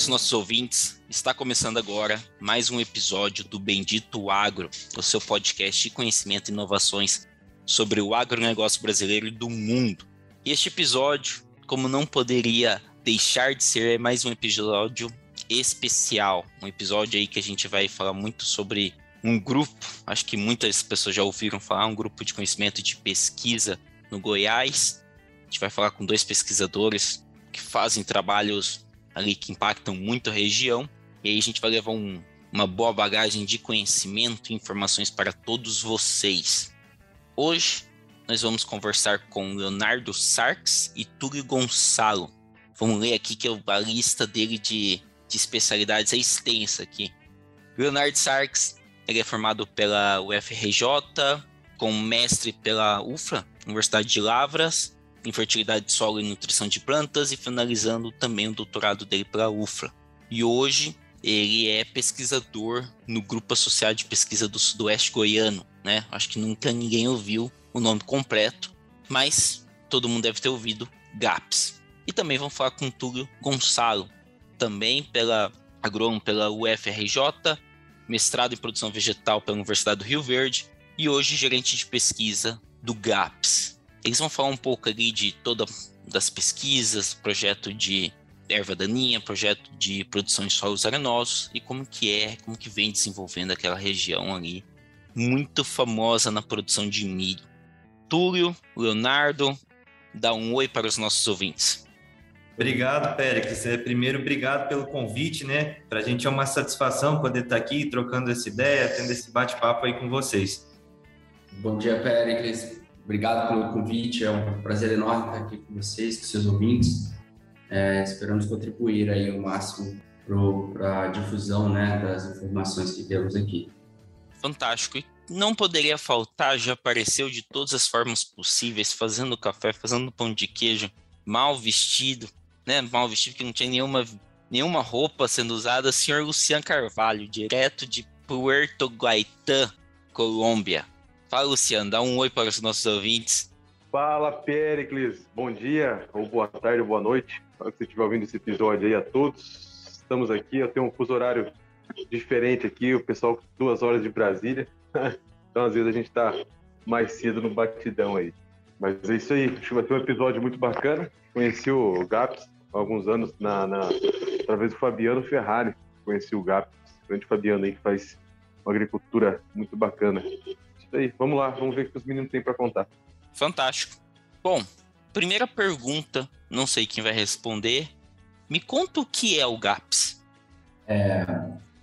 Todos os nossos ouvintes. Está começando agora mais um episódio do Bendito Agro, o seu podcast de conhecimento e inovações sobre o agronegócio brasileiro e do mundo. E este episódio, como não poderia deixar de ser, é mais um episódio especial. Um episódio aí que a gente vai falar muito sobre um grupo, acho que muitas pessoas já ouviram falar, um grupo de conhecimento de pesquisa no Goiás. A gente vai falar com dois pesquisadores que fazem trabalhos ali que impactam muito a região e aí a gente vai levar um, uma boa bagagem de conhecimento e informações para todos vocês. Hoje nós vamos conversar com Leonardo Sarks e Túlio Gonçalo. Vamos ler aqui que a lista dele de, de especialidades é extensa aqui. Leonardo Sarks, ele é formado pela UFRJ, com mestre pela UFRA, Universidade de Lavras, em fertilidade de solo e nutrição de plantas, e finalizando também o doutorado dele pela UFRA. E hoje ele é pesquisador no Grupo Associado de Pesquisa do Sudoeste Goiano, né? Acho que nunca ninguém ouviu o nome completo, mas todo mundo deve ter ouvido GAPS. E também vamos falar com o Túlio Gonçalo, também pela agrônomo pela UFRJ, mestrado em produção vegetal pela Universidade do Rio Verde e hoje gerente de pesquisa do GAPS. Eles vão falar um pouco ali de todas das pesquisas, projeto de erva daninha, projeto de produção em solos arenosos e como que é, como que vem desenvolvendo aquela região ali, muito famosa na produção de milho. Túlio, Leonardo, dá um oi para os nossos ouvintes. Obrigado, Péricles. É, primeiro, obrigado pelo convite, né? Para a gente é uma satisfação poder estar aqui trocando essa ideia, tendo esse bate-papo aí com vocês. Bom dia, Péricles. Obrigado pelo convite. É um prazer enorme estar aqui com vocês, com seus ouvintes. É, esperamos contribuir aí o máximo para a difusão né, das informações que temos aqui. Fantástico. E não poderia faltar, já apareceu de todas as formas possíveis, fazendo café, fazendo pão de queijo, mal vestido, né? Mal vestido, que não tinha nenhuma, nenhuma roupa sendo usada, senhor Luciano Carvalho, direto de Puerto Gaitán, Colômbia. Fala, Luciano, dá um oi para os nossos ouvintes. Fala, Pericles. Bom dia, ou boa tarde, ou boa noite. Espero que você estiver ouvindo esse episódio aí a todos. Estamos aqui, eu tenho um fuso horário diferente aqui, o pessoal com duas horas de Brasília. Então, às vezes, a gente está mais cedo no batidão aí. Mas é isso aí, acho que vai ter um episódio muito bacana. Conheci o GAPS há alguns anos na, na, através do Fabiano Ferrari. Conheci o GAPS, grande Fabiano aí que faz uma agricultura muito bacana. Isso aí, vamos lá, vamos ver o que os meninos têm para contar. Fantástico. Bom, primeira pergunta, não sei quem vai responder. Me conta o que é o GAPS. É,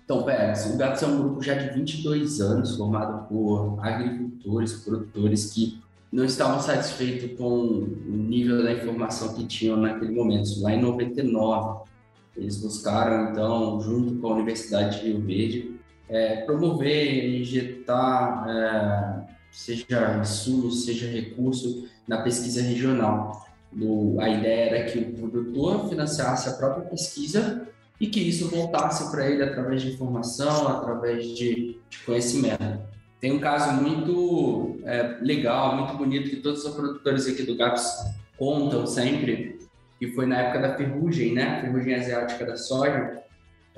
então, Pérez, o GAPS é um grupo já de 22 anos, formado por agricultores, produtores que não estavam satisfeitos com o nível da informação que tinham naquele momento. Lá em 99, eles buscaram, então, junto com a Universidade de Rio Verde, é, promover, injetar é, seja insumo, seja recurso na pesquisa regional. No, a ideia era que o produtor financiasse a própria pesquisa e que isso voltasse para ele através de informação, através de, de conhecimento. Tem um caso muito é, legal, muito bonito, que todos os produtores aqui do GAPS contam sempre, que foi na época da ferrugem, né? Ferrugem asiática da soja.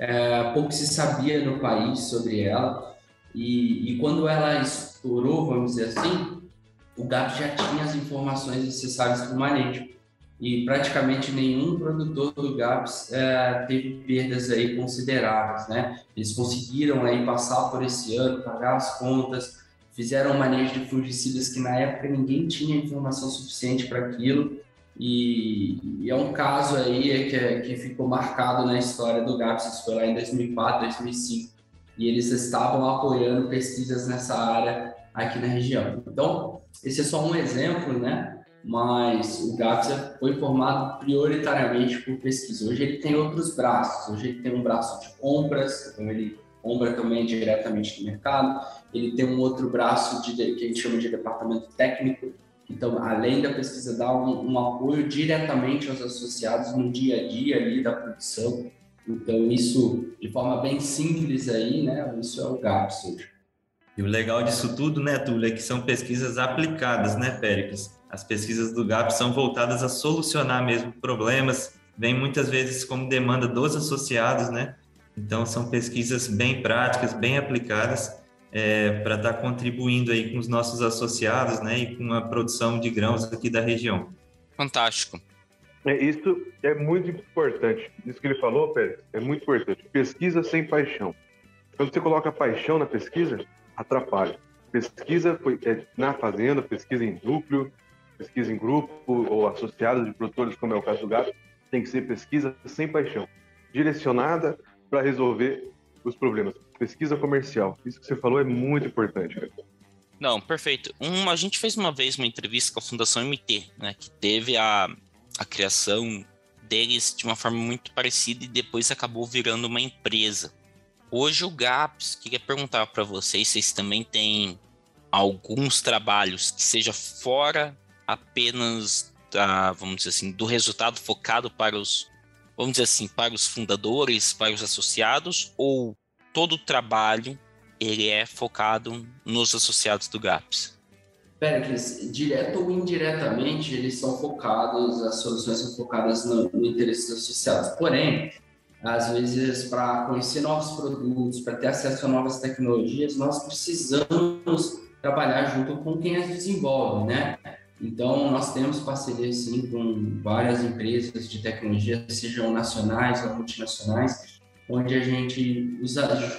É, pouco se sabia no país sobre ela, e, e quando ela estourou, vamos dizer assim, o GAP já tinha as informações necessárias para o manejo. E praticamente nenhum produtor do GAPS é, teve perdas aí consideráveis, né? Eles conseguiram aí passar por esse ano, pagar as contas, fizeram um manejo de fungicidas que na época ninguém tinha informação suficiente para aquilo. E, e, é um caso aí que, que ficou marcado na história do GAPS, isso foi lá em 2004, 2005 e eles estavam apoiando pesquisas nessa área aqui na região. Então, esse é só um exemplo, né? Mas o GAPSA foi formado prioritariamente por pesquisa. Hoje ele tem outros braços. Hoje ele tem um braço de compras, então ele compra também diretamente do mercado. Ele tem um outro braço de, que a gente chama de departamento técnico. Então, além da pesquisa, dá um, um apoio diretamente aos associados no dia a dia ali da produção. Então, isso de forma bem simples aí, né? Isso é o GAPS hoje. E o legal disso tudo, né, Túlio, é que são pesquisas aplicadas, né, Péricles? As pesquisas do GAP são voltadas a solucionar mesmo problemas, vem muitas vezes como demanda dos associados, né? Então, são pesquisas bem práticas, bem aplicadas, é, para estar tá contribuindo aí com os nossos associados, né, e com a produção de grãos aqui da região. Fantástico. É, isso é muito importante. Isso que ele falou, Pérez, é muito importante. Pesquisa sem paixão. Quando você coloca paixão na pesquisa, atrapalha. Pesquisa foi, é, na fazenda, pesquisa em núcleo, pesquisa em grupo ou associada de produtores, como é o caso do gato, tem que ser pesquisa sem paixão, direcionada para resolver os problemas. Pesquisa comercial. Isso que você falou é muito importante. Não, perfeito. Um, a gente fez uma vez uma entrevista com a Fundação MT, né, que teve a, a criação deles de uma forma muito parecida e depois acabou virando uma empresa. Hoje o GAPS, queria perguntar para vocês, vocês também têm alguns trabalhos que seja fora apenas da, vamos dizer assim, do resultado focado para os, vamos dizer assim, para os fundadores, para os associados, ou todo o trabalho ele é focado nos associados do GAPS? Pericles, direto ou indiretamente, eles são focados, as soluções são focadas no, no interesse dos associados. Porém, às vezes, para conhecer novos produtos, para ter acesso a novas tecnologias, nós precisamos trabalhar junto com quem as desenvolve, né? Então, nós temos parceria, sim, com várias empresas de tecnologia, sejam nacionais ou multinacionais, onde a gente os,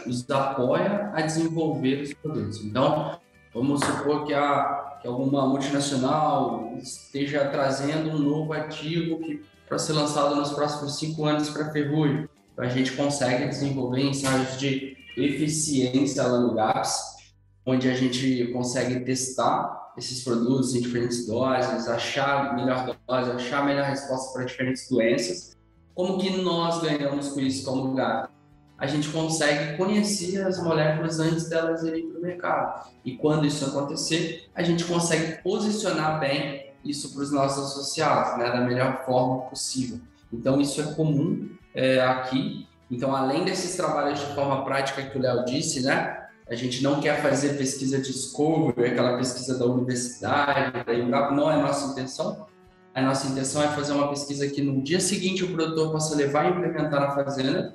os apoia a desenvolver os produtos. Então, vamos supor que, a, que alguma multinacional esteja trazendo um novo ativo que para ser lançado nos próximos cinco anos para ferrugem a gente consegue desenvolver ensaios de eficiência lá no GAPS, onde a gente consegue testar esses produtos em diferentes doses, achar melhor dose, achar melhor resposta para diferentes doenças. Como que nós ganhamos com isso como GAPS? A gente consegue conhecer as moléculas antes delas irem para o mercado. E quando isso acontecer, a gente consegue posicionar bem isso para os nossos associados, né, da melhor forma possível. Então, isso é comum é, aqui. Então, além desses trabalhos de forma prática que o Léo disse, né? A gente não quer fazer pesquisa de discovery, aquela pesquisa da universidade, da IBRAP, não é a nossa intenção. A nossa intenção é fazer uma pesquisa que no dia seguinte o produtor possa levar e implementar na fazenda,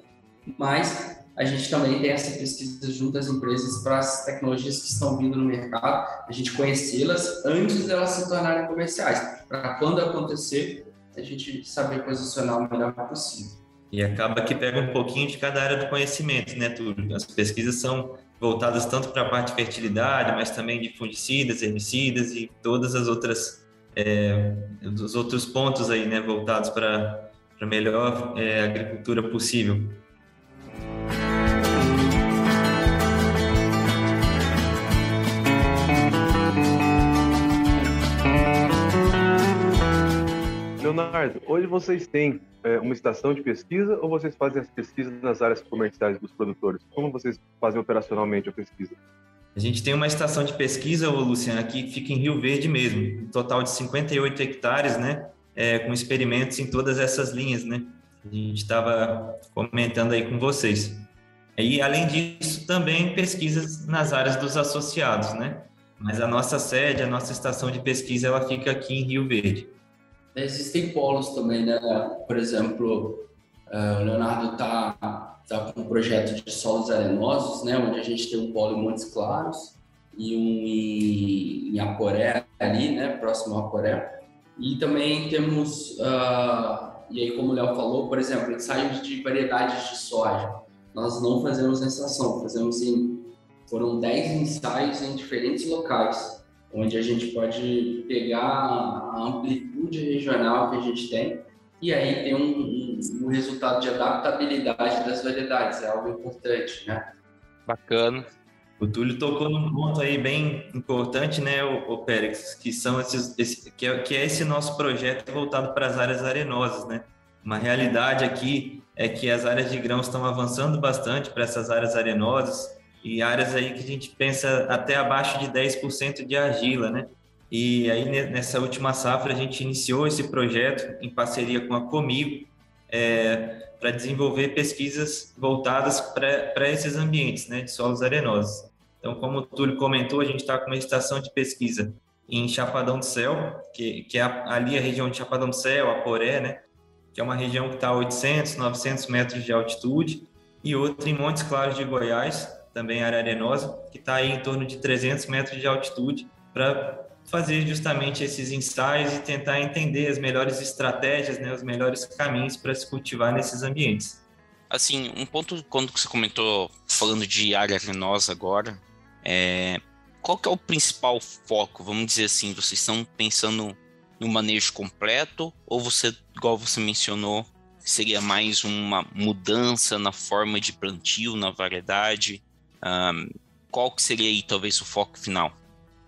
mas a gente também tem essa pesquisa junto às empresas para as tecnologias que estão vindo no mercado, a gente conhecê-las antes delas se tornarem comerciais, para quando acontecer, a gente saber posicionar o melhor possível. E acaba que pega um pouquinho de cada área do conhecimento, né, Túlio? As pesquisas são voltadas tanto para a parte de fertilidade, mas também de fungicidas, herbicidas e todas as outras é, os outros pontos aí, né, voltados para a melhor é, agricultura possível. Leonardo, hoje vocês têm é, uma estação de pesquisa ou vocês fazem as pesquisas nas áreas comerciais dos produtores? Como vocês fazem operacionalmente a pesquisa? A gente tem uma estação de pesquisa, Luciano, que fica em Rio Verde mesmo, um total de 58 hectares, né? É, com experimentos em todas essas linhas, né? A gente estava comentando aí com vocês. E, além disso, também pesquisas nas áreas dos associados, né? Mas a nossa sede, a nossa estação de pesquisa, ela fica aqui em Rio Verde. Existem polos também, né? Por exemplo, o Leonardo está tá com um projeto de solos arenosos, né? Onde a gente tem um polo em Montes Claros e um em, em Aporé, ali, né? Próximo a Aporé. E também temos, uh, e aí como o Léo falou, por exemplo, ensaios de variedades de soja. Nós não fazemos na estação, fazemos em... Foram 10 ensaios em diferentes locais onde a gente pode pegar a amplitude regional que a gente tem e aí tem um, um, um resultado de adaptabilidade das variedades, é algo importante, né? Bacana. O Túlio tocou num ponto aí bem importante, né, o, o Pérez, que são esses, esse, que, é, que é esse nosso projeto voltado para as áreas arenosas, né? Uma realidade aqui é que as áreas de grãos estão avançando bastante para essas áreas arenosas e áreas aí que a gente pensa até abaixo de 10% de argila, né? E aí nessa última safra a gente iniciou esse projeto em parceria com a Comigo é, para desenvolver pesquisas voltadas para esses ambientes, né, de solos arenosos. Então, como o Túlio comentou, a gente está com uma estação de pesquisa em Chapadão do Céu, que, que é ali a região de Chapadão do Céu, Aporé, né? Que é uma região que está a 800, 900 metros de altitude, e outra em Montes Claros de Goiás, também área arenosa, que está em torno de 300 metros de altitude, para fazer justamente esses ensaios e tentar entender as melhores estratégias, né, os melhores caminhos para se cultivar nesses ambientes. Assim, um ponto quando você comentou falando de área arenosa agora, é, qual que é o principal foco? Vamos dizer assim, vocês estão pensando no manejo completo ou você, igual você mencionou, seria mais uma mudança na forma de plantio, na variedade? Um, qual que seria aí talvez o foco final?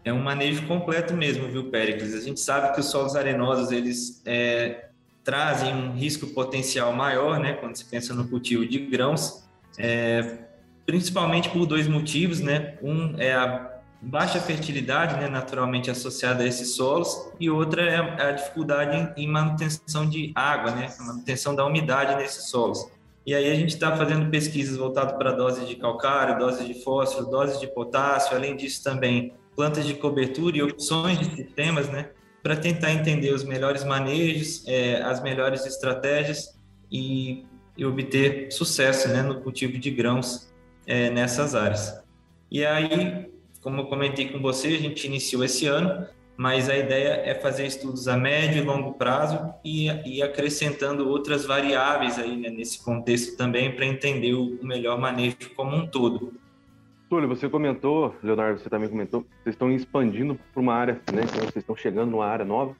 É um manejo completo mesmo, viu, Péricles? A gente sabe que os solos arenosos eles é, trazem um risco potencial maior, né, quando se pensa no cultivo de grãos. É, principalmente por dois motivos, né? Um é a baixa fertilidade, né, naturalmente associada a esses solos, e outra é a dificuldade em, manutenção de água, né, manutenção da umidade nesses solos. E aí a gente está fazendo pesquisas voltadas para doses de calcário, doses de fósforo, doses de potássio, além disso também plantas de cobertura e opções de sistemas, né, para tentar entender os melhores manejos, é, as melhores estratégias e, e obter sucesso, né, no cultivo de grãos é, nessas áreas. E aí, como eu comentei com você, a gente iniciou esse ano, mas a ideia é fazer estudos a médio e longo prazo e, e acrescentando outras variáveis aí né, nesse contexto também para entender o, melhor manejo como um todo. Túlio, você comentou, Leonardo, você também comentou, vocês estão expandindo para uma área, né? Então, vocês estão chegando numa área nova,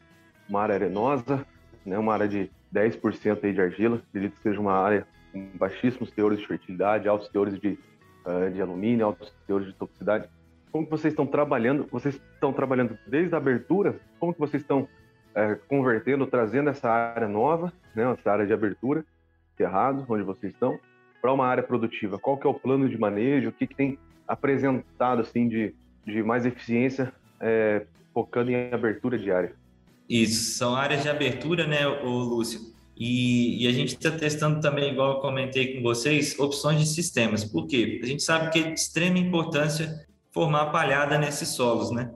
uma área arenosa, né? Uma área de 10% aí de argila, acredito que seja uma área com baixíssimos teores de fertilidade, altos teores de uh, de alumínio, altos teores de toxicidade. Como que vocês estão trabalhando? Vocês estão trabalhando desde a abertura? Como que vocês estão uh, convertendo, trazendo essa área nova, né, essa área de abertura, cerrado, onde vocês estão, para uma área produtiva? Qual que é o plano de manejo? O que, que tem apresentado assim de, de mais eficiência é, focando em abertura de área? Isso, são áreas de abertura, né, o Lúcio? E, e, a gente está testando também, igual eu comentei com vocês, opções de sistemas. Por quê? A gente sabe que é de extrema importância formar palhada nesses solos, né?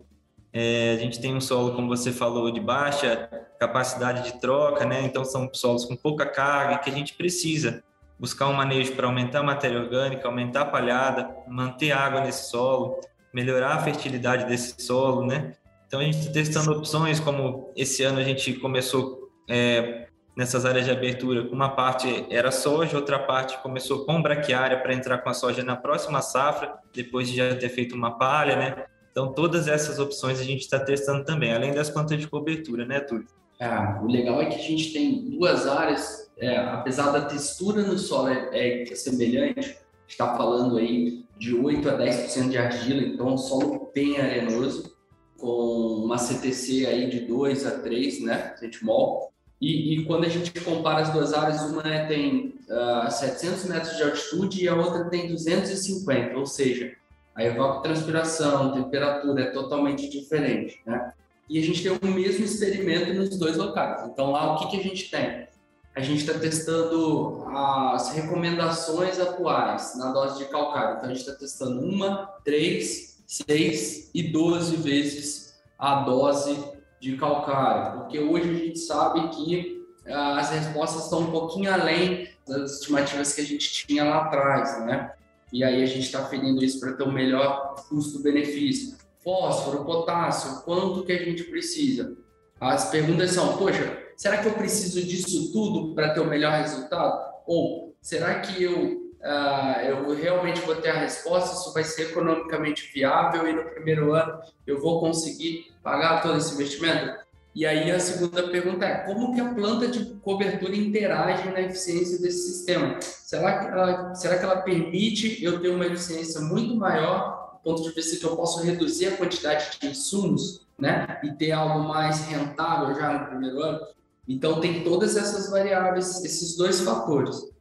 É, a gente tem um solo, como você falou, de baixa capacidade de troca, né? Então são solos com pouca carga que a gente precisa buscar um manejo para aumentar a matéria orgânica, aumentar a palhada, manter água nesse solo, melhorar a fertilidade desse solo, né? Então a gente está testando opções como esse ano a gente começou é, nessas áreas de abertura. Uma parte era soja, outra parte começou com braquiária para entrar com a soja na próxima safra, depois de já ter feito uma palha, né? Então, todas essas opções a gente está testando também, além das plantas de cobertura, né, Túlio? Ah, o legal é que a gente tem duas áreas, é, apesar da textura no solo é, é semelhante, está falando aí de 8 a 10% de argila, então um solo bem arenoso, com uma CTC aí de 2 a 3, né, centimol, e, e, quando a gente compara as duas áreas, uma né, tem uh, ah, 700 metros de altitude e a outra tem 250, ou seja, a evapotranspiração, temperatura é totalmente diferente, né? E a gente tem o mesmo experimento nos dois locais. Então lá o que, que a gente tem? A gente está testando as recomendações atuais na dose de calcário. Então a gente está testando uma, três, seis e 12 vezes a dose de calcário, porque hoje a gente sabe que ah, as respostas estão um pouquinho além das estimativas que a gente tinha lá atrás, né? E aí a gente está ferindo isso para ter o um melhor custo-benefício. Fósforo, potássio, quanto que a gente precisa? As perguntas são, poxa, será que eu preciso disso tudo para ter o melhor resultado? Ou será que eu uh, eu realmente vou ter a resposta, isso vai ser economicamente viável e no primeiro ano eu vou conseguir pagar todo esse investimento? E aí a segunda pergunta é, como que a planta de cobertura interage na eficiência desse sistema? Será que ela, será que ela permite eu ter uma eficiência muito maior, do ponto de vista que eu posso reduzir a quantidade de insumos, né? E ter algo mais rentável já no primeiro ano? Então tem todas essas variáveis, esses dois fatores.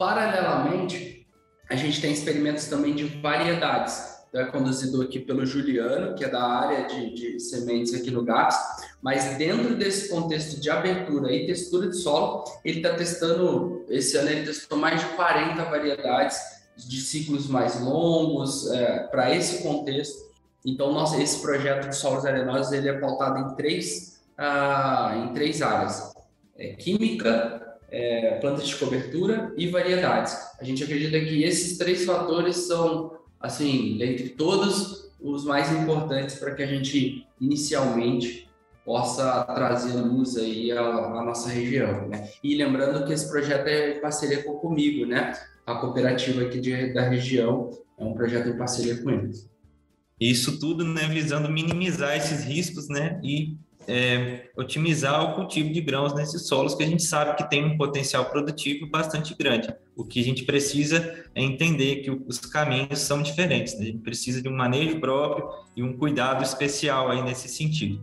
Paralelamente, a gente tem experimentos também de variedades. Então, é conduzido aqui pelo Juliano, que é da área de, de sementes aqui no GAPS, mas dentro desse contexto de abertura e textura de solo, ele está testando, esse ano ele testou mais de 40 variedades de ciclos mais longos é, para esse contexto. Então, nossa, esse projeto de solos arenosos ele é pautado em três, ah, em três áreas: é, química, é, plantas de cobertura e variedades. A gente acredita que esses três fatores são, assim, dentre todos, os mais importantes para que a gente inicialmente possa trazer luz aí à, à nossa região, né? E lembrando que esse projeto é em parceria com comigo, né? A cooperativa aqui de, da região é um projeto em parceria com eles. Isso tudo, né, visando minimizar esses riscos, né, e é, otimizar o cultivo de grãos nesses solos que a gente sabe que tem um potencial produtivo bastante grande. O que a gente precisa é entender que os caminhos são diferentes. Né? A gente precisa de um manejo próprio e um cuidado especial aí nesse sentido.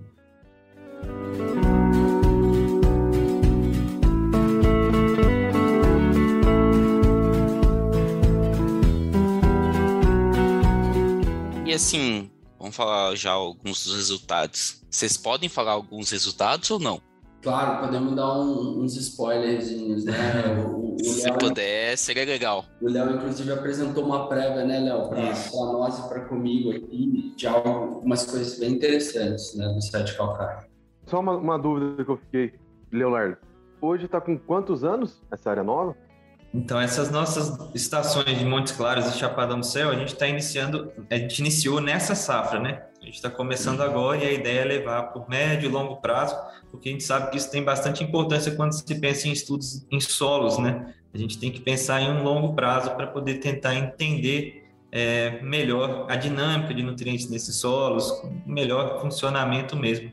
E assim, vamos falar já alguns dos resultados. Vocês podem falar alguns resultados ou não? Claro, podemos dar um, uns spoilerzinhos, né? O, o Se Léo, puder, seria legal. O Léo, inclusive, apresentou uma prévia, né, Léo, para nós e para comigo aqui, de algumas coisas bem interessantes né, do site calcário. Só uma, uma dúvida que eu fiquei, Leonardo. Hoje está com quantos anos essa área nova? Então, essas nossas estações de Montes Claros e Chapadão do Céu, a gente está iniciando, a gente iniciou nessa safra, né? A gente está começando agora e a ideia é levar por médio e longo prazo, porque a gente sabe que isso tem bastante importância quando se pensa em estudos em solos, né? A gente tem que pensar em um longo prazo para poder tentar entender é, melhor a dinâmica de nutrientes nesses solos, melhor funcionamento mesmo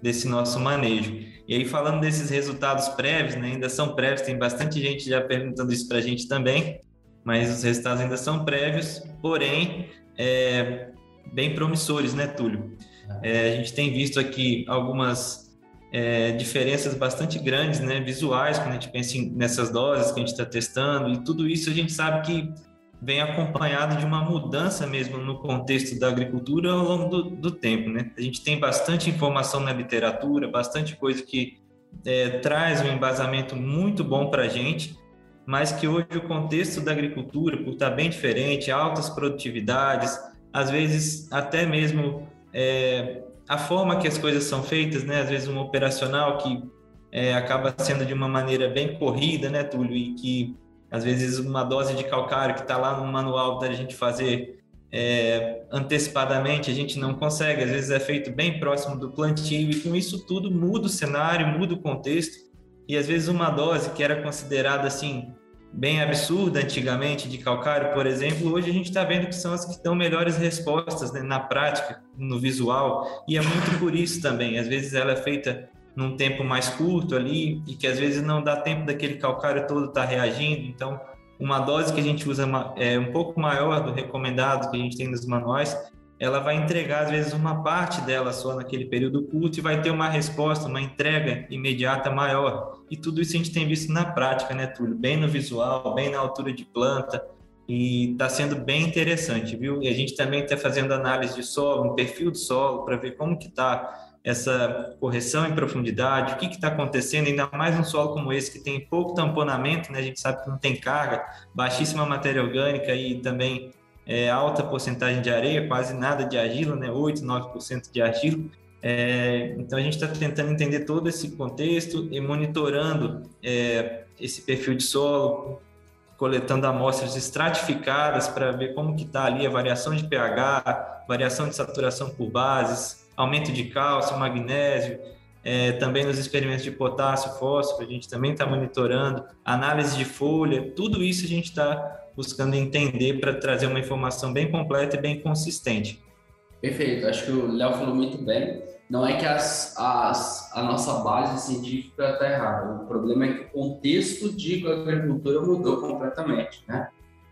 desse nosso manejo. E aí, falando desses resultados prévios, né, ainda são prévios, tem bastante gente já perguntando isso para a gente também, mas os resultados ainda são prévios, porém, é, bem promissores, né, Túlio? É, a gente tem visto aqui algumas é, diferenças bastante grandes, né, visuais, quando a gente pensa em, nessas doses que a gente está testando, e tudo isso a gente sabe que vem acompanhado de uma mudança mesmo no contexto da agricultura ao longo do, do tempo, né? A gente tem bastante informação na literatura, bastante coisa que é, traz um embasamento muito bom para a gente, mas que hoje o contexto da agricultura, por estar bem diferente, altas produtividades, às vezes até mesmo é, a forma que as coisas são feitas, né? Às vezes um operacional que é, acaba sendo de uma maneira bem corrida, né, Túlio, e que às vezes uma dose de calcário que está lá no manual da gente fazer é, antecipadamente, a gente não consegue, às vezes é feito bem próximo do plantio, e com isso tudo muda o cenário, muda o contexto, e às vezes uma dose que era considerada assim, bem absurda antigamente de calcário, por exemplo, hoje a gente está vendo que são as que dão melhores respostas né, na prática, no visual, e é muito por isso também, às vezes ela é feita num tempo mais curto ali e que às vezes não dá tempo daquele calcário todo estar tá reagindo. Então, uma dose que a gente usa é um pouco maior do recomendado que a gente tem nos manuais, ela vai entregar às vezes uma parte dela só naquele período curto e vai ter uma resposta, uma entrega imediata maior. E tudo isso a gente tem visto na prática, né, Túlio? Bem no visual, bem na altura de planta e está sendo bem interessante, viu? E a gente também está fazendo análise de solo, um perfil do solo para ver como que está essa correção em profundidade, o que está acontecendo, ainda mais um solo como esse que tem pouco tamponamento, né? a gente sabe que não tem carga, baixíssima matéria orgânica e também é, alta porcentagem de areia, quase nada de argila, né? 8, 9% de argila. É, então a gente está tentando entender todo esse contexto e monitorando é, esse perfil de solo, coletando amostras estratificadas para ver como que está ali a variação de pH, variação de saturação por bases, aumento de cálcio, magnésio, é, também nos experimentos de potássio, fósforo, a gente também está monitorando, análise de folha, tudo isso a gente está buscando entender para trazer uma informação bem completa e bem consistente. Perfeito, acho que o Léo falou muito bem. Não é que as, as, a nossa base científica está errada, o problema é que o contexto de agricultura mudou completamente, né?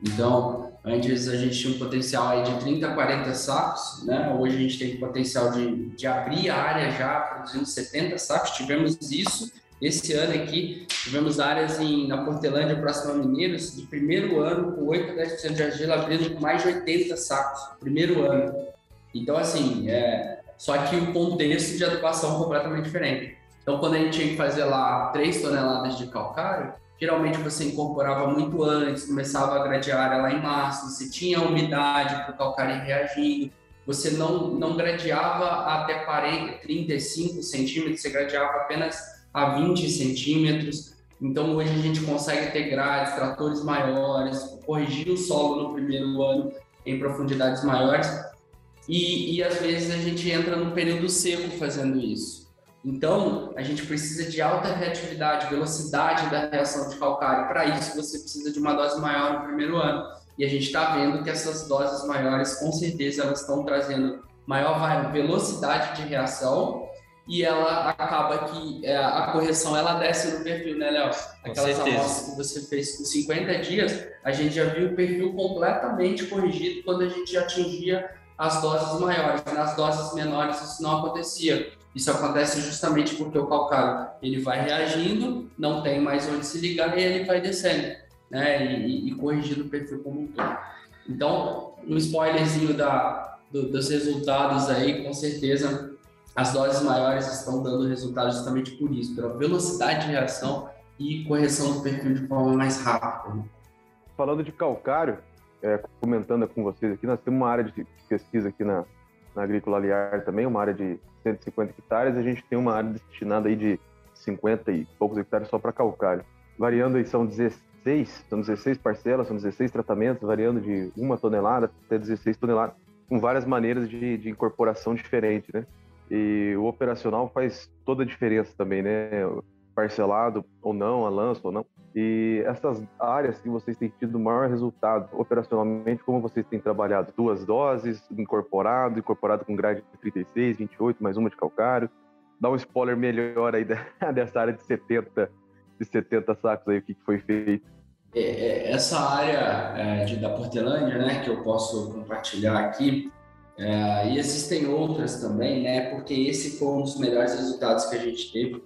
Então, antes a gente tinha um potencial aí de 30 a 40 sacos, né? Hoje a gente tem potencial de, de abrir a área já produzindo 70 sacos. Tivemos isso Esse ano aqui, tivemos áreas em, na Portelândia, próxima a Mineiros, de primeiro ano, com 8 a 10% de argila, abrindo com mais de 80 sacos, primeiro ano. Então, assim, é, só que o contexto de adubação é completamente diferente. Então, quando a gente tinha que fazer lá 3 toneladas de calcário, geralmente você incorporava muito antes, começava a gradear lá em março, você tinha umidade para o calcário reagindo, você não, não gradeava até 40, 35 centímetros, você gradeava apenas a 20 centímetros. Então, hoje a gente consegue ter grades, tratores maiores, corrigir o solo no primeiro ano em profundidades maiores. E, e às vezes a gente entra no período seco fazendo isso. Então, a gente precisa de alta reatividade, velocidade da reação de calcário. Para isso, você precisa de uma dose maior no primeiro ano. E a gente está vendo que essas doses maiores, com certeza, elas estão trazendo maior velocidade de reação e ela acaba que é, a correção ela desce no perfil, né, Léo? Aquelas amostras que você fez com 50 dias, a gente já viu o perfil completamente corrigido quando a gente atingia as doses maiores. Nas doses menores isso não acontecia. Isso acontece justamente porque o calcário ele vai reagindo, não tem mais onde se ligar e ele vai descendo, né? E, e corrigindo o perfil como um todo. Então, um spoilerzinho da, do, dos resultados aí, com certeza as doses maiores estão dando resultado justamente por isso, pela velocidade de reação e correção do perfil de forma mais rápida. Falando de calcário, é, comentando com vocês aqui, nós temos uma área de pesquisa aqui na, na Agrícola Aliar também, uma área de 150 hectares, a gente tem uma área destinada aí de 50 e poucos hectares só para calcário. Variando aí, são 16, são 16 parcelas, são 16 tratamentos, variando de uma tonelada até 16 toneladas, com várias maneiras de, de incorporação diferente, né? E o operacional faz toda a diferença também, né? Parcelado ou não, a lança ou não. E essas áreas que vocês têm tido maior resultado operacionalmente, como vocês têm trabalhado? Duas doses, incorporado, incorporado com grade de 36, 28, mais uma de calcário. Dá um spoiler melhor aí dessa área de 70, de 70 sacos aí, o que foi feito. É, é, essa área é, de, da Portelândia, né, que eu posso compartilhar aqui, é, e existem outras também, né? Porque esse foi um dos melhores resultados que a gente teve.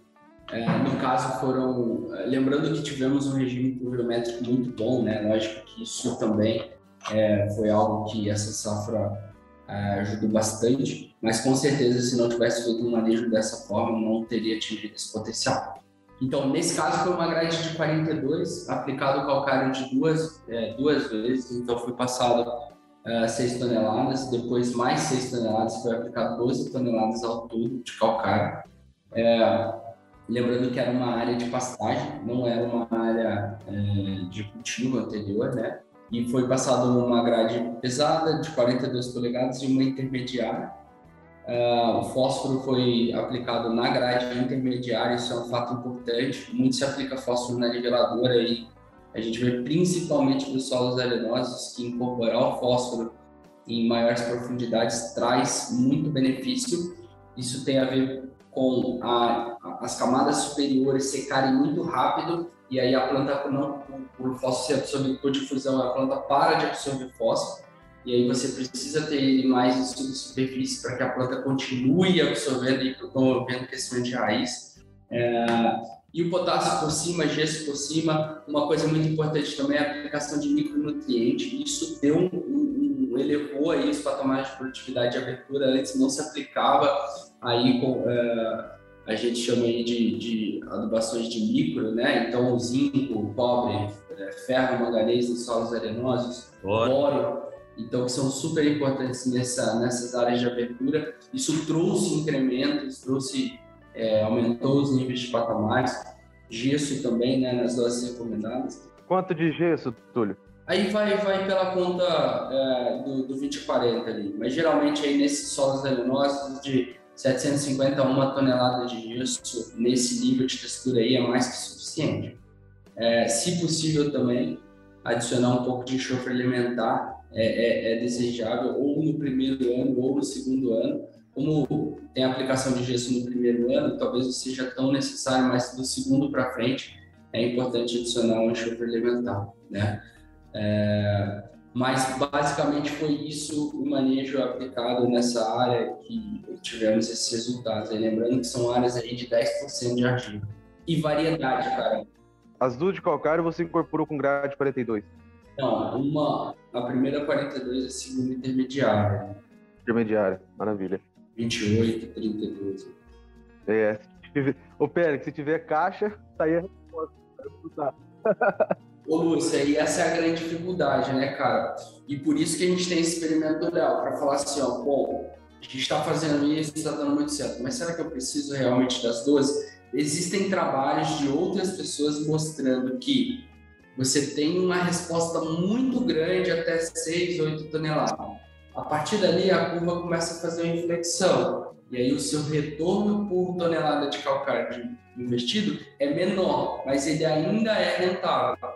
É, no caso, foram. Lembrando que tivemos um regime pluviométrico muito bom, né? Lógico que isso também é, foi algo que essa safra é, ajudou bastante, mas com certeza, se não tivesse feito um manejo dessa forma, não teria atingido esse potencial. Então, nesse caso, foi uma grade de 42, aplicado calcário de duas, é, duas vezes, então foi passado uh, 6 toneladas, depois mais 6 toneladas, foi aplicado 12 toneladas ao todo de calcário. É, lembrando que era uma área de pastagem, não era uma área é, de cultivo anterior, né? E foi passado uma grade pesada de 42 polegadas e uma intermediária. Uh, o fósforo foi aplicado na grade intermediária, isso é um fato importante. Muito se aplica fósforo na niveladora e a gente vê principalmente para os solos arenosos que incorporar o fósforo em maiores profundidades traz muito benefício. Isso tem a ver com a, as camadas superiores secarem muito rápido e aí a planta, não, por fósforo ser absorvido por difusão, a planta para de absorver fósforo e aí você precisa ter ele mais em subsuperfície para que a planta continue absorvendo e promovendo crescimento de raiz. É, e o potássio por cima, gesso por cima. Uma coisa muito importante também é a aplicação de micronutriente. Isso deu um elevou aí os patamares de produtividade de abertura. Antes não se aplicava aí com é, a gente chama aí de, de, adubações de micro, né? Então zinco, cobre, é, ferro, manganês nos solos arenosos, boro. Então, que são super importantes nessa, nessas áreas de abertura. Isso trouxe incrementos, trouxe é, aumentou os níveis de patamares, gesso também, né, nas doses recomendadas. Quanto de gesso, Túlio? Aí vai, vai pela conta é, do, do 2040 ali, mas geralmente aí nesses solos arenosos de 750 a 1 tonelada de gesso nesse nível de textura aí é mais que suficiente. É, se possível também, adicionar um pouco de enxofre alimentar é, é, é desejável ou no primeiro ano ou no segundo ano, como tem aplicação de gesso no primeiro ano, talvez não seja tão necessário, mas do segundo para frente é importante adicionar um enxofre elementar, né? É, mas basicamente foi isso o manejo aplicado nessa área que tivemos esses resultados. lembrando que são áreas aí de 10% de argila. e variedade, cara. As duas de calcário você incorporou com grade 42? Não, uma, a primeira 42 e a segunda intermediária. Intermediária, maravilha. 28, 32. É, Ô, Pérez, se tiver caixa, tá aí a resposta. Ô, Lúcia, e essa é a grande dificuldade, né, cara? E por isso que a gente tem esse experimento do Léo, para falar assim, ó, bom, a gente está fazendo isso, está dando muito certo, mas será que eu preciso realmente das 12? Existem trabalhos de outras pessoas mostrando que você tem uma resposta muito grande até 6, 8 toneladas. A partir dali, a curva começa a fazer uma inflexão. E aí, o seu retorno por tonelada de calcário investido é menor, mas ele ainda é rentável.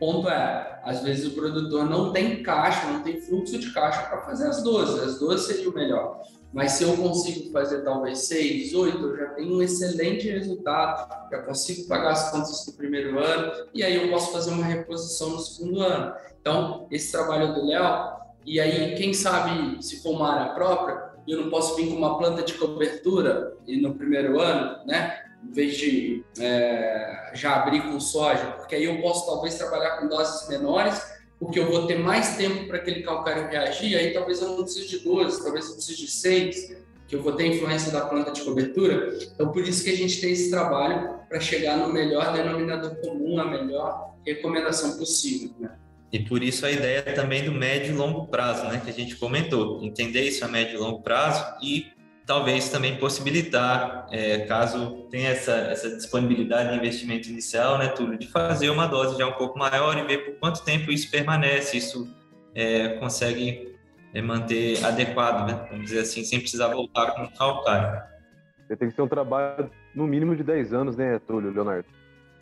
Ponto é, às vezes o produtor não tem caixa, não tem fluxo de caixa para fazer as 12. As 12 seria o melhor. Mas se eu consigo fazer talvez 6, 8, eu já tenho um excelente resultado, já consigo pagar as contas do primeiro ano e aí eu posso fazer uma reposição no segundo ano. Então, esse trabalho do Léo, e aí quem sabe se for uma área própria, eu não posso vir com uma planta de cobertura e no primeiro ano, né? Em vez de é, já abrir com soja, porque aí eu posso talvez trabalhar com doses menores porque eu vou ter mais tempo para aquele calcário reagir, aí talvez eu não precise de 12, talvez eu precise de 6, que eu vou ter influência da planta de cobertura. Então, por isso que a gente tem esse trabalho para chegar no melhor denominador comum, a melhor recomendação possível. Né? E por isso a ideia também do médio e longo prazo, né, que a gente comentou, entender isso a médio e longo prazo e talvez também possibilitar, é, caso tenha essa, essa disponibilidade de investimento inicial, né, Túlio, de fazer uma dose já um pouco maior e ver por quanto tempo isso permanece, isso é, consegue é, manter adequado, né, vamos dizer assim, sem precisar voltar com o calcário. Tem que ser um trabalho no mínimo de 10 anos, né, Túlio, Leonardo?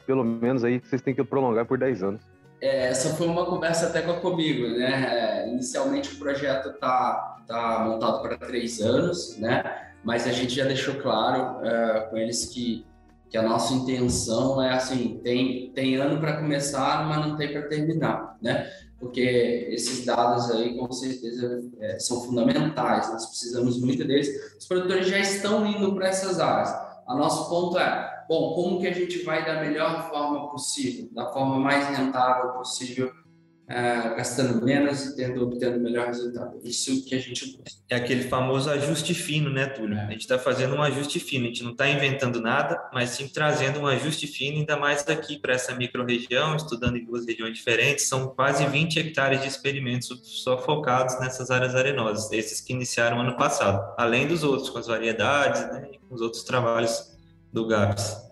Pelo menos aí vocês têm que prolongar por 10 anos. É, essa foi uma conversa até comigo, né? É, inicialmente o projeto está tá montado para três anos, né? Mas a gente já deixou claro é, com eles que, que a nossa intenção é assim, tem, tem ano para começar, mas não tem para terminar, né? Porque esses dados aí, com certeza, é, são fundamentais, nós precisamos muito deles. Os produtores já estão indo para essas áreas. A nosso ponto é, bom, como que a gente vai da melhor forma possível, da forma mais rentável possível, uh, gastando menos e tendo obtendo melhor resultado. Isso que a gente busca. É aquele famoso ajuste fino, né, Túlio? É. A gente está fazendo um ajuste fino, a gente não está inventando nada, mas sim trazendo um ajuste fino, ainda mais aqui para essa micro-região, estudando em duas regiões diferentes, são quase 20 hectares de experimentos só focados nessas áreas arenosas, esses que iniciaram ano passado, além dos outros, com as variedades, né, e com os outros trabalhos do GAPS.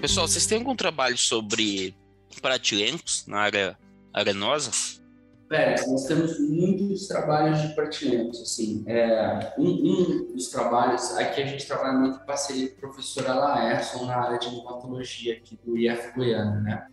Pessoal, vocês têm algum trabalho sobre pratilencos na área arenosa? Pérez, nós temos muitos trabalhos de pratilencos, assim, é, um, um, dos trabalhos, aqui a gente trabalha muito em parceria com a professora Laerson na área de nematologia aqui do IF Goiânia, né?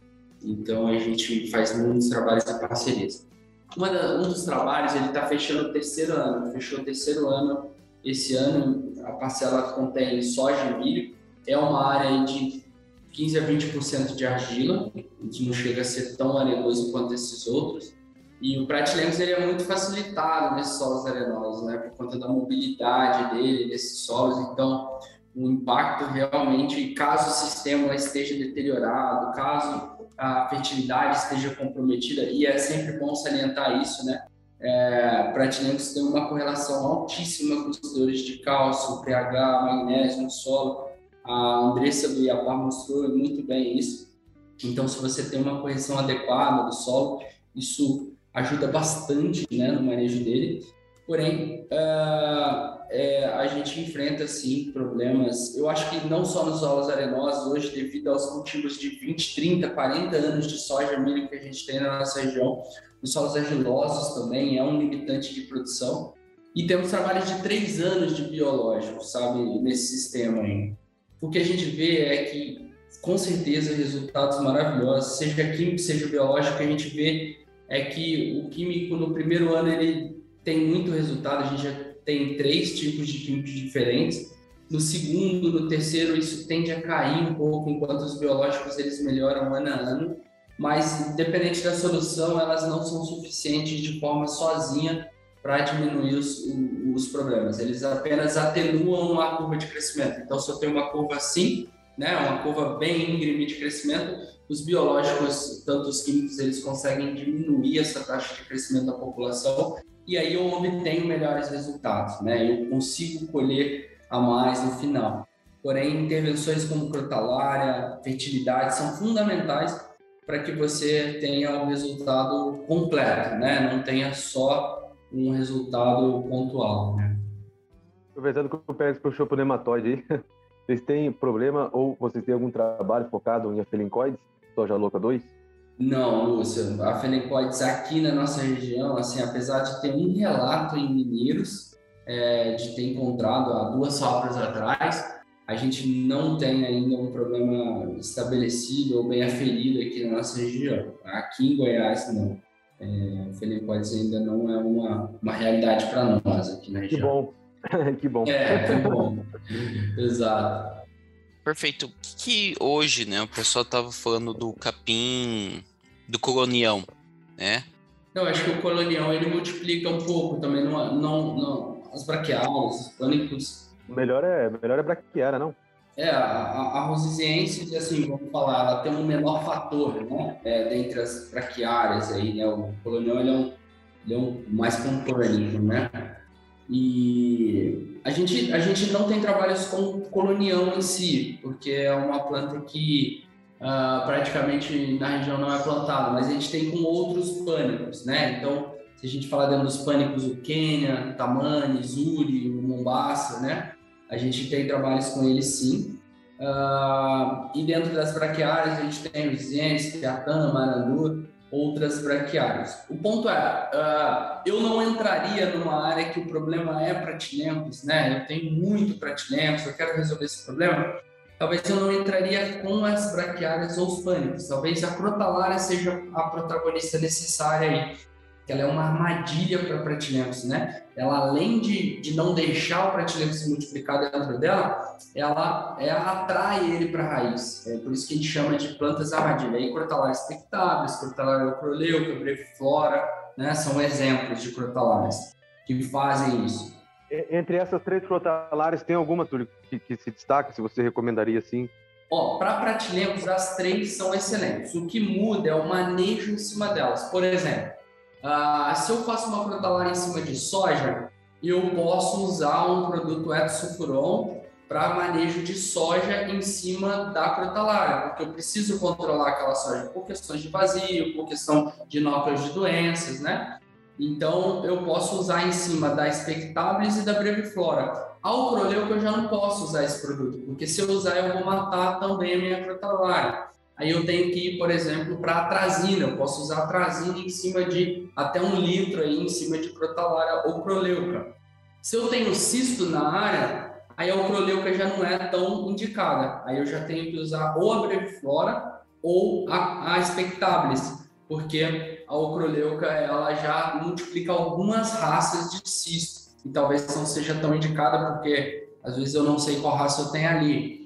Então a gente faz muitos trabalhos de parcerias. Da, um dos trabalhos ele está fechando o terceiro ano, fechou o terceiro ano. Esse ano a parcela contém soja e milho. É uma área de 15 a 20% de argila, que não chega a ser tão arenoso quanto esses outros. E o Pratilencos ele é muito facilitado nesses solos arenosos, né, por conta da mobilidade dele, desses solos. Então, o impacto realmente, caso o sistema esteja deteriorado, caso a fertilidade esteja comprometida, e é sempre bom salientar isso, né? É, Pratilencos tem uma correlação altíssima com os dores de cálcio, pH, magnésio no solo. A Andressa do Iapá mostrou muito bem isso. Então, se você tem uma correção adequada do solo, isso ajuda bastante né, no manejo dele. Porém, uh, é, a gente enfrenta, sim, problemas. Eu acho que não só nos solos arenosos, hoje, devido aos cultivos de 20, 30, 40 anos de soja milho que a gente tem na nossa região, os solos argilosos também é um limitante de produção. E temos trabalhos de três anos de biológico, sabe, nesse sistema aí. O que a gente vê é que, com certeza, resultados maravilhosos, seja químico, seja biológico, a gente vê é que o químico, no primeiro ano, ele tem muito resultado, a gente já tem três tipos de químicos diferentes. No segundo, no terceiro, isso tende a cair um pouco, enquanto os biológicos eles melhoram ano a ano. mas independente da solução, elas não são suficientes de forma sozinha para diminuir os, os problemas. Eles apenas atenuam uma curva de crescimento. Então, se eu tenho uma curva assim, né, uma curva bem íngreme de crescimento, os biológicos, tanto os químicos, eles conseguem diminuir essa taxa de crescimento da população e aí eu obtenho melhores resultados, né? Eu consigo colher a mais no final. Porém, intervenções como crotalária, fertilidade são fundamentais para que você tenha o resultado completo, né? Não tenha só um resultado pontual, né? Aproveitando que o Pérez puxou para o nematóide aí, vocês têm problema ou vocês têm algum trabalho focado em afelincoides, soja louca 2? Não, Lúcio, a Fenecoides aqui na nossa região, assim, apesar de ter um relato em Mineiros, é, de ter encontrado há duas safras atrás, a gente não tem ainda um problema estabelecido ou bem aferido aqui na nossa região. Aqui em Goiás, não. É, Fenecoides ainda não é uma, uma realidade para nós aqui na região. Que bom, que bom. É, que bom. Exato. Perfeito. Que hoje, né, o pessoal tava falando do capim do colonião, né? Eu acho que o colonião ele multiplica um pouco também, não, não, não as braquiárias, os pânicos. Melhor é, melhor é braquiária, não? É, a, a, a rosisiense, assim, vamos falar, ela tem um menor fator, né, é, dentre as braquiárias aí, né, o colonião ele é um, ele é um mais completo, né, e a gente, a gente não tem trabalhos com colonião em si, porque é uma planta que uh, praticamente na região não é plantada, mas a gente tem com outros pânicos, né? Então, se a gente falar dentro dos pânicos, o Quênia, Tamani, Zuri, o Mombasa, né? A gente tem trabalhos com eles sim. Uh, e dentro das braquiárias a gente tem os Zens, Piatã, Marandu, outras braquiárias. O ponto é, uh, eu não entraria numa área que o problema é pratilempos, né? Eu tenho muito pratilempos, eu quero resolver esse problema. Talvez eu não entraria com as braquiárias ou os pânicos. Talvez a crotalária seja a protagonista necessária aí que ela é uma armadilha para Pratilempos, né? Ela, além de, de não deixar o Pratilempos se multiplicar dentro dela, ela, ela atrai ele para a raiz. É por isso que a gente chama de plantas armadilha. Aí, crotalárias expectáveis, crotalária ocroleuca, breviflora, né? São exemplos de crotalárias que fazem isso. Entre essas três crotalárias, tem alguma, Túlio, que, que se destaca, se você recomendaria assim? Ó, para pratilempos, as três são excelentes. O que muda é o manejo em cima delas. Por exemplo, ah, se eu faço uma crotalária em cima de soja, eu posso usar um produto etosulfuron para manejo de soja em cima da crotalária, porque eu preciso controlar aquela soja por questões de vazio, por questão de inóculos de doenças, né? Então, eu posso usar em cima da Spectabilis e da Breviflora. Ao Proleuco, eu já não posso usar esse produto, porque se eu usar, eu vou matar também a minha crotalária. Aí eu tenho que ir, por exemplo, para atrazina. Eu posso usar atrazina em cima de até um litro aí em cima de crotalária ou proleuca. Se eu tenho cisto na área, aí a ocroleuca já não é tão indicada. Aí eu já tenho que usar ou a breviflora ou a, a spectabilis, porque a ocroleuca ela já multiplica algumas raças de cisto e talvez não seja tão indicada porque às vezes eu não sei qual raça eu tenho ali.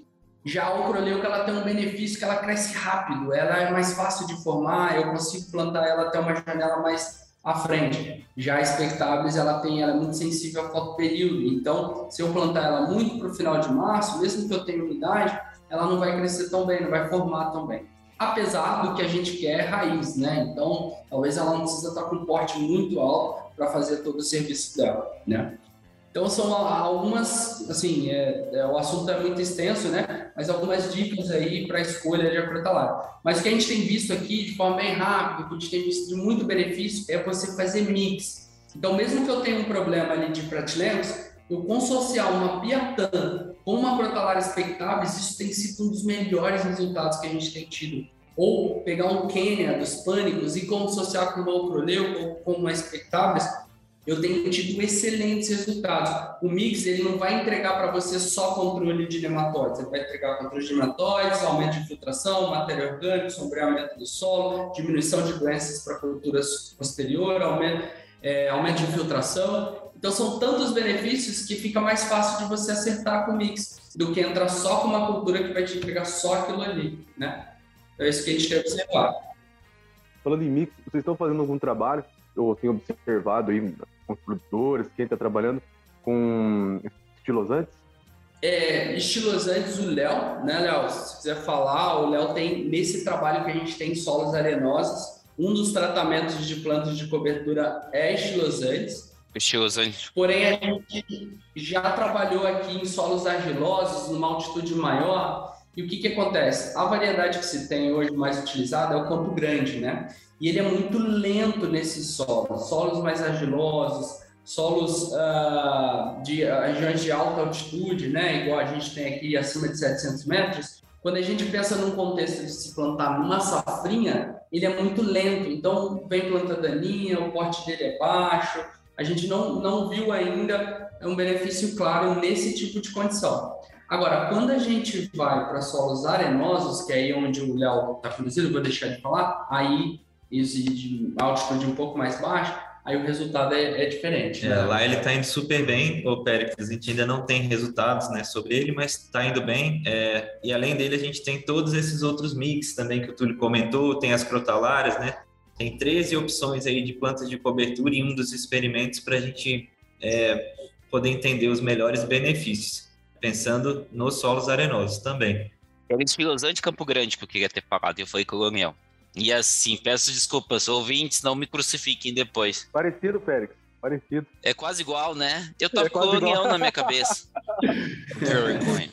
Já a ocroleuca ela tem um benefício que ela cresce rápido, ela é mais fácil de formar, eu consigo plantar ela até uma janela mais à frente. Já a expectáveis ela tem ela é muito sensível ao fotoperíodo, então se eu plantar ela muito para o final de março, mesmo que eu tenha umidade, ela não vai crescer tão bem, não vai formar tão bem. Apesar do que a gente quer é raiz, né? Então talvez ela não precisa estar com um porte muito alto para fazer todo o serviço dela, né? Então são algumas, assim, é, é, o assunto é muito extenso, né? Mas algumas dicas aí para a escolha de acrotalária. Mas o que a gente tem visto aqui de forma bem rápida, que a gente tem visto de muito benefício, é você fazer mix. Então, mesmo que eu tenha um problema ali de pratilenos, eu consociar uma piatã com uma crotalária expectável, isso tem sido um dos melhores resultados que a gente tem tido. Ou pegar um Quênia dos pânicos e consociar com uma ocroleu ou com uma expectável, eu tenho tido excelentes resultados. O mix ele não vai entregar para você só controle de nematóides, ele vai entregar controle de nematóides, aumento de filtração, matéria orgânica, sombreamento do solo, diminuição de doenças para culturas posterior, aumento, é, aumento de filtração. Então são tantos benefícios que fica mais fácil de você acertar com o mix do que entrar só com uma cultura que vai te entregar só aquilo ali, né? Então é isso que a gente tem observado. falando em mix, vocês estão fazendo algum trabalho, eu tenho observado aí com os produtores, quem está trabalhando com estilosantes? É, estilosantes, o Léo, né, Léo? Se quiser falar, o Léo tem, nesse trabalho que a gente tem em solos arenosos, um dos tratamentos de plantas de cobertura é estilosantes. Estilosantes. Porém, a gente já trabalhou aqui em solos argilosos, numa altitude maior, e o que, que acontece? A variedade que se tem hoje mais utilizada é o Campo Grande, né? E ele é muito lento nesses solos, solos mais argilosos, solos uh, de uh, regiões de alta altitude, né? Igual a gente tem aqui acima de 700 metros. Quando a gente pensa num contexto de se plantar numa safrinha, ele é muito lento. Então, vem planta daninha, o porte dele é baixo. A gente não, não viu ainda um benefício claro nesse tipo de condição. Agora, quando a gente vai para solos arenosos, que é aí onde o Léo está conduzindo, vou deixar de falar, aí isso de altitude um pouco mais baixa, aí o resultado é, é diferente. Né? É, lá ele está indo super bem, o Péricles, a gente ainda não tem resultados né, sobre ele, mas está indo bem. É, e além dele, a gente tem todos esses outros mix também que o Túlio comentou, tem as crotalárias, né? Tem 13 opções aí de plantas de cobertura em um dos experimentos para a gente é, poder entender os melhores benefícios pensando nos solos arenosos também. Era de Campo Grande que eu queria ter falado, eu falei colonial. E assim, peço desculpas, ouvintes, não me crucifiquem depois. Parecido, Félix, parecido. É quase igual, né? Eu tô é colonial na minha cabeça. vergonha.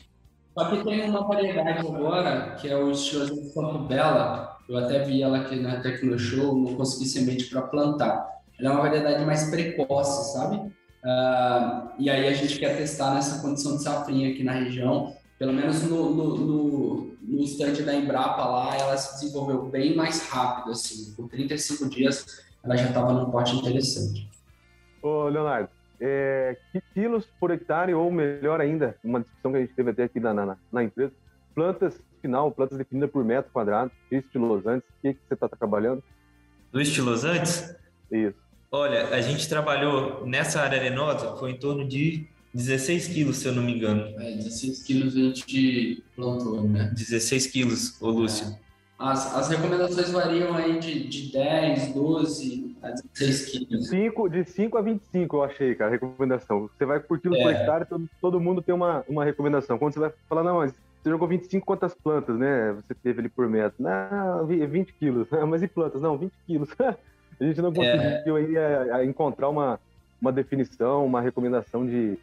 Só que tem uma variedade agora, que é o estiloso de Campo Bela. Eu até vi ela aqui na Tecnoshow, não consegui semente para plantar. Ela é uma variedade mais precoce, sabe? Uh, e aí a gente quer testar nessa condição de safrinha aqui na região. Pelo menos no, no, no, no da Embrapa lá, ela se desenvolveu bem mais rápido, assim. Por 35 dias, ela já estava num porte interessante. Ô, Leonardo, é, que quilos por hectare, ou melhor ainda, uma discussão que a gente teve até aqui na, na, na empresa, plantas final, plantas definidas por metro quadrado, estilosantes, o que, que você está trabalhando? Do estilosantes? Isso. Olha, a gente trabalhou nessa área arenosa, foi em torno de 16 quilos, se eu não me engano. É, 16 quilos a gente plantou, né? 16 quilos, ô Lúcio. É. As, as recomendações variam aí de, de 10, 12 a 16 quilos. 5, de 5 a 25 eu achei, cara, a recomendação. Você vai por quilo é. por hectare, todo, todo mundo tem uma, uma recomendação. Quando você vai falar, não, mas você jogou 25 quantas plantas, né? Você teve ali por metro? Não, 20 quilos. Mas e plantas? Não, 20 quilos. A gente não conseguiu é... aí a, a encontrar uma, uma definição, uma recomendação de,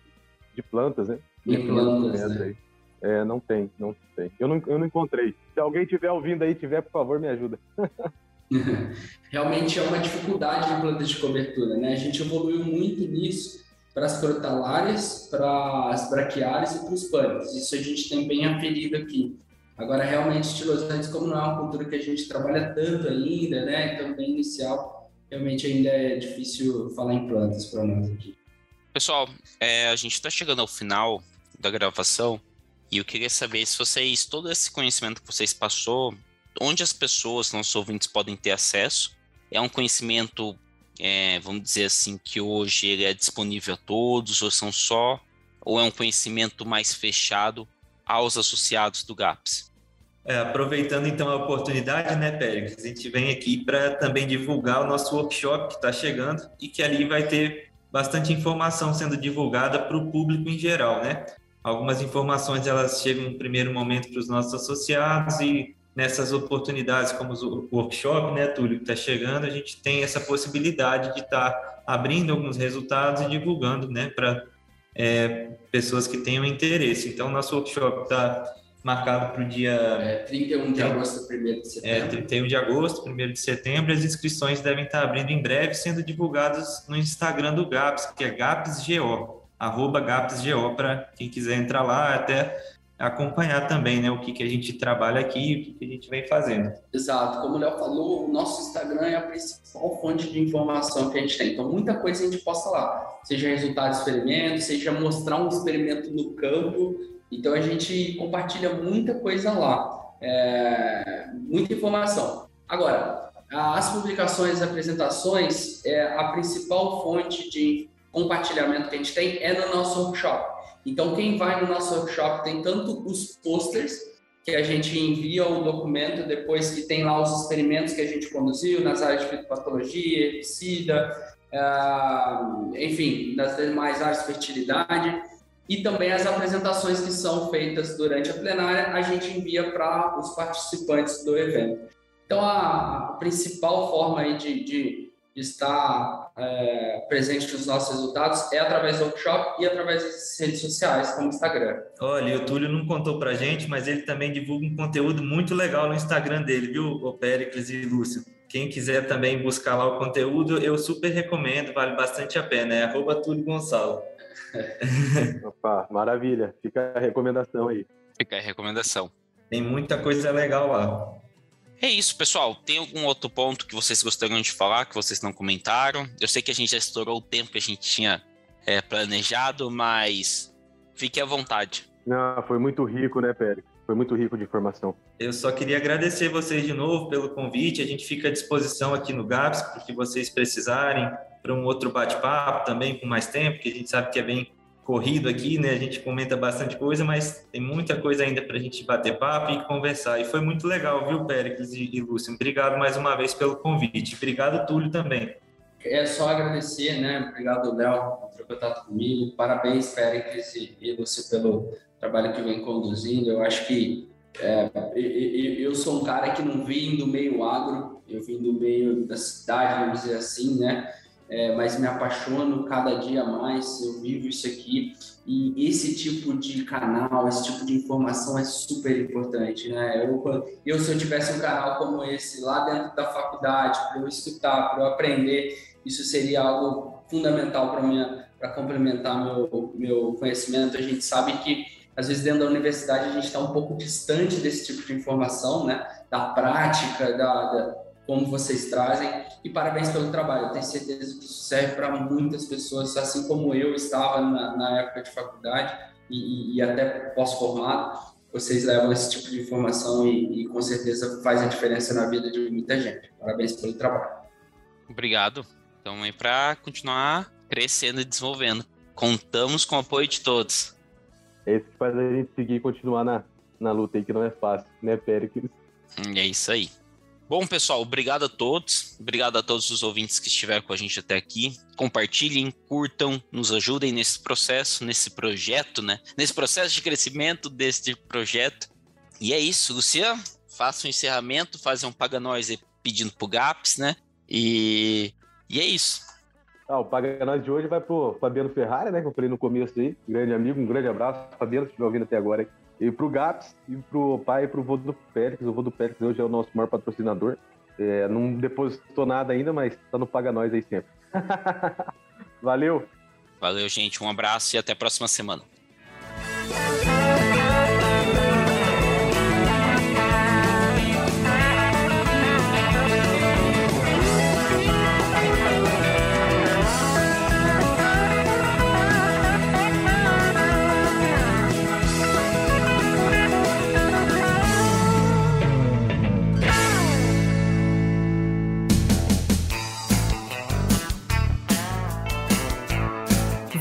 de plantas, né? De plantas, né? É, não tem, não tem. Eu não, eu não encontrei. Se alguém estiver ouvindo aí, tiver, por favor, me ajuda. Realmente é uma dificuldade em plantas de cobertura, né? A gente evoluiu muito nisso para as crotalárias, para as braquiárias e para os pânicos. Isso a gente tem bem aferido aqui. Agora, realmente, estilosantes, como não é uma cultura que a gente trabalha tanto ainda, né? Então, bem inicial, realmente ainda é difícil falar em plantas para nós aqui. Pessoal, é, a gente está chegando ao final da gravação e eu queria saber se vocês, todo esse conhecimento que vocês passou, onde as pessoas, nossos ouvintes, podem ter acesso? É um conhecimento, é, vamos dizer assim, que hoje ele é disponível a todos, ou são só, ou é um conhecimento mais fechado aos associados do GAPS? É, aproveitando então a oportunidade, né, Pérez? A gente vem aqui para também divulgar o nosso workshop que está chegando e que ali vai ter bastante informação sendo divulgada para o público em geral, né? Algumas informações elas chegam no primeiro momento para os nossos associados e nessas oportunidades como o workshop, né, Túlio, que está chegando, a gente tem essa possibilidade de estar tá abrindo alguns resultados e divulgando, né, para é, pessoas que tenham interesse. Então, nosso workshop está marcado para o dia. É, 31 de agosto, 1 de setembro. É, 31 de agosto, 1 de setembro. As inscrições devem estar abrindo em breve, sendo divulgadas no Instagram do GAPS, que é GAPSGO, arroba GAPSGO, para quem quiser entrar lá, até acompanhar também né, o que, que a gente trabalha aqui e o que, que a gente vem fazendo. Exato, como o Léo falou, o nosso Instagram é a principal fonte de informação que a gente tem. Então, muita coisa a gente posta lá, seja resultado de experimento, seja mostrar um experimento no campo, então a gente compartilha muita coisa lá, é, muita informação. Agora, as publicações, apresentações, é, a principal fonte de compartilhamento que a gente tem é no nosso workshop. Então, quem vai no nosso workshop tem tanto os posters que a gente envia o documento depois que tem lá os experimentos que a gente conduziu nas áreas de fitopatologia, herbicida, uh, enfim, das demais áreas de fertilidade e também as apresentações que são feitas durante a plenária, a gente envia para os participantes do evento. Então, a, principal forma aí de, de estar é, presente nos nossos resultados é através do workshop e através das redes sociais, como o Instagram. Olha, o Túlio não contou para gente, mas ele também divulga um conteúdo muito legal no Instagram dele, viu, o Péricles e Lúcio? Quem quiser também buscar lá o conteúdo, eu super recomendo, vale bastante a pena, é arroba Túlio Gonçalo. Opa, maravilha, fica a recomendação aí. Fica a recomendação. Tem muita coisa legal lá. É isso, pessoal. Tem algum outro ponto que vocês gostariam de falar, que vocês não comentaram? Eu sei que a gente já estourou o tempo que a gente tinha é, planejado, mas fique à vontade. Não, foi muito rico, né, Pérez? Foi muito rico de informação. Eu só queria agradecer vocês de novo pelo convite. A gente fica à disposição aqui no GAPS, porque vocês precisarem, para um outro bate-papo também com mais tempo, que a gente sabe que é bem corrido aqui, né? A gente comenta bastante coisa, mas tem muita coisa ainda para a gente bater papo e conversar. E foi muito legal, viu, Péricles e, e Lúcio? Obrigado mais uma vez pelo convite. Obrigado, Túlio, também. É só agradecer, né? Obrigado, Léo, por ter contato comigo. Parabéns, Péricles e, e Lúcio, pelo trabalho que vem conduzindo. Eu acho que é, eu sou um cara que não vim do meio agro, eu vim do meio da cidade, vamos dizer assim, né? É, mas me apaixono cada dia mais, eu vivo isso aqui e esse tipo de canal, esse tipo de informação é super importante, né? Eu, eu se eu tivesse um canal como esse lá dentro da faculdade, para eu escutar, para eu aprender, isso seria algo fundamental para minha para complementar meu meu conhecimento. A gente sabe que às vezes dentro da universidade a gente está um pouco distante desse tipo de informação, né? Da prática, da, da como vocês trazem e parabéns pelo trabalho. Eu tenho certeza que isso serve para muitas pessoas, assim como eu estava na, na época de faculdade e, e, até pós-formado. Vocês levam esse tipo de informação e, e com certeza faz a diferença na vida de muita gente. Parabéns pelo trabalho. Obrigado. Então, é para continuar crescendo e desenvolvendo. Contamos com o apoio de todos. É isso que faz a gente seguir e continuar na, na luta aí, que não é fácil, né, Péricles? É isso aí. Bom, pessoal, obrigado a todos. Obrigado a todos os ouvintes que estiveram com a gente até aqui. Compartilhem, curtam, nos ajudem nesse processo, nesse projeto, né? Nesse processo de crescimento deste projeto. E é isso, Luciano. Faça um encerramento, faz um Paga Nós pedindo pro GAPS, né? E, e é isso. Ah, o Paga Nós de hoje vai pro Fabiano Ferrari, né? Que eu falei no começo aí. Grande amigo, um grande abraço. Fabiano, se estiver ouvindo até agora. Hein? E pro Gaps, e pro pai e pro vô do Pérez. O vô do Pérez hoje é o nosso maior patrocinador. É, não depositou nada ainda, mas tá no Paga Nós aí sempre. Valeu! Valeu, gente. Um abraço e até a próxima semana.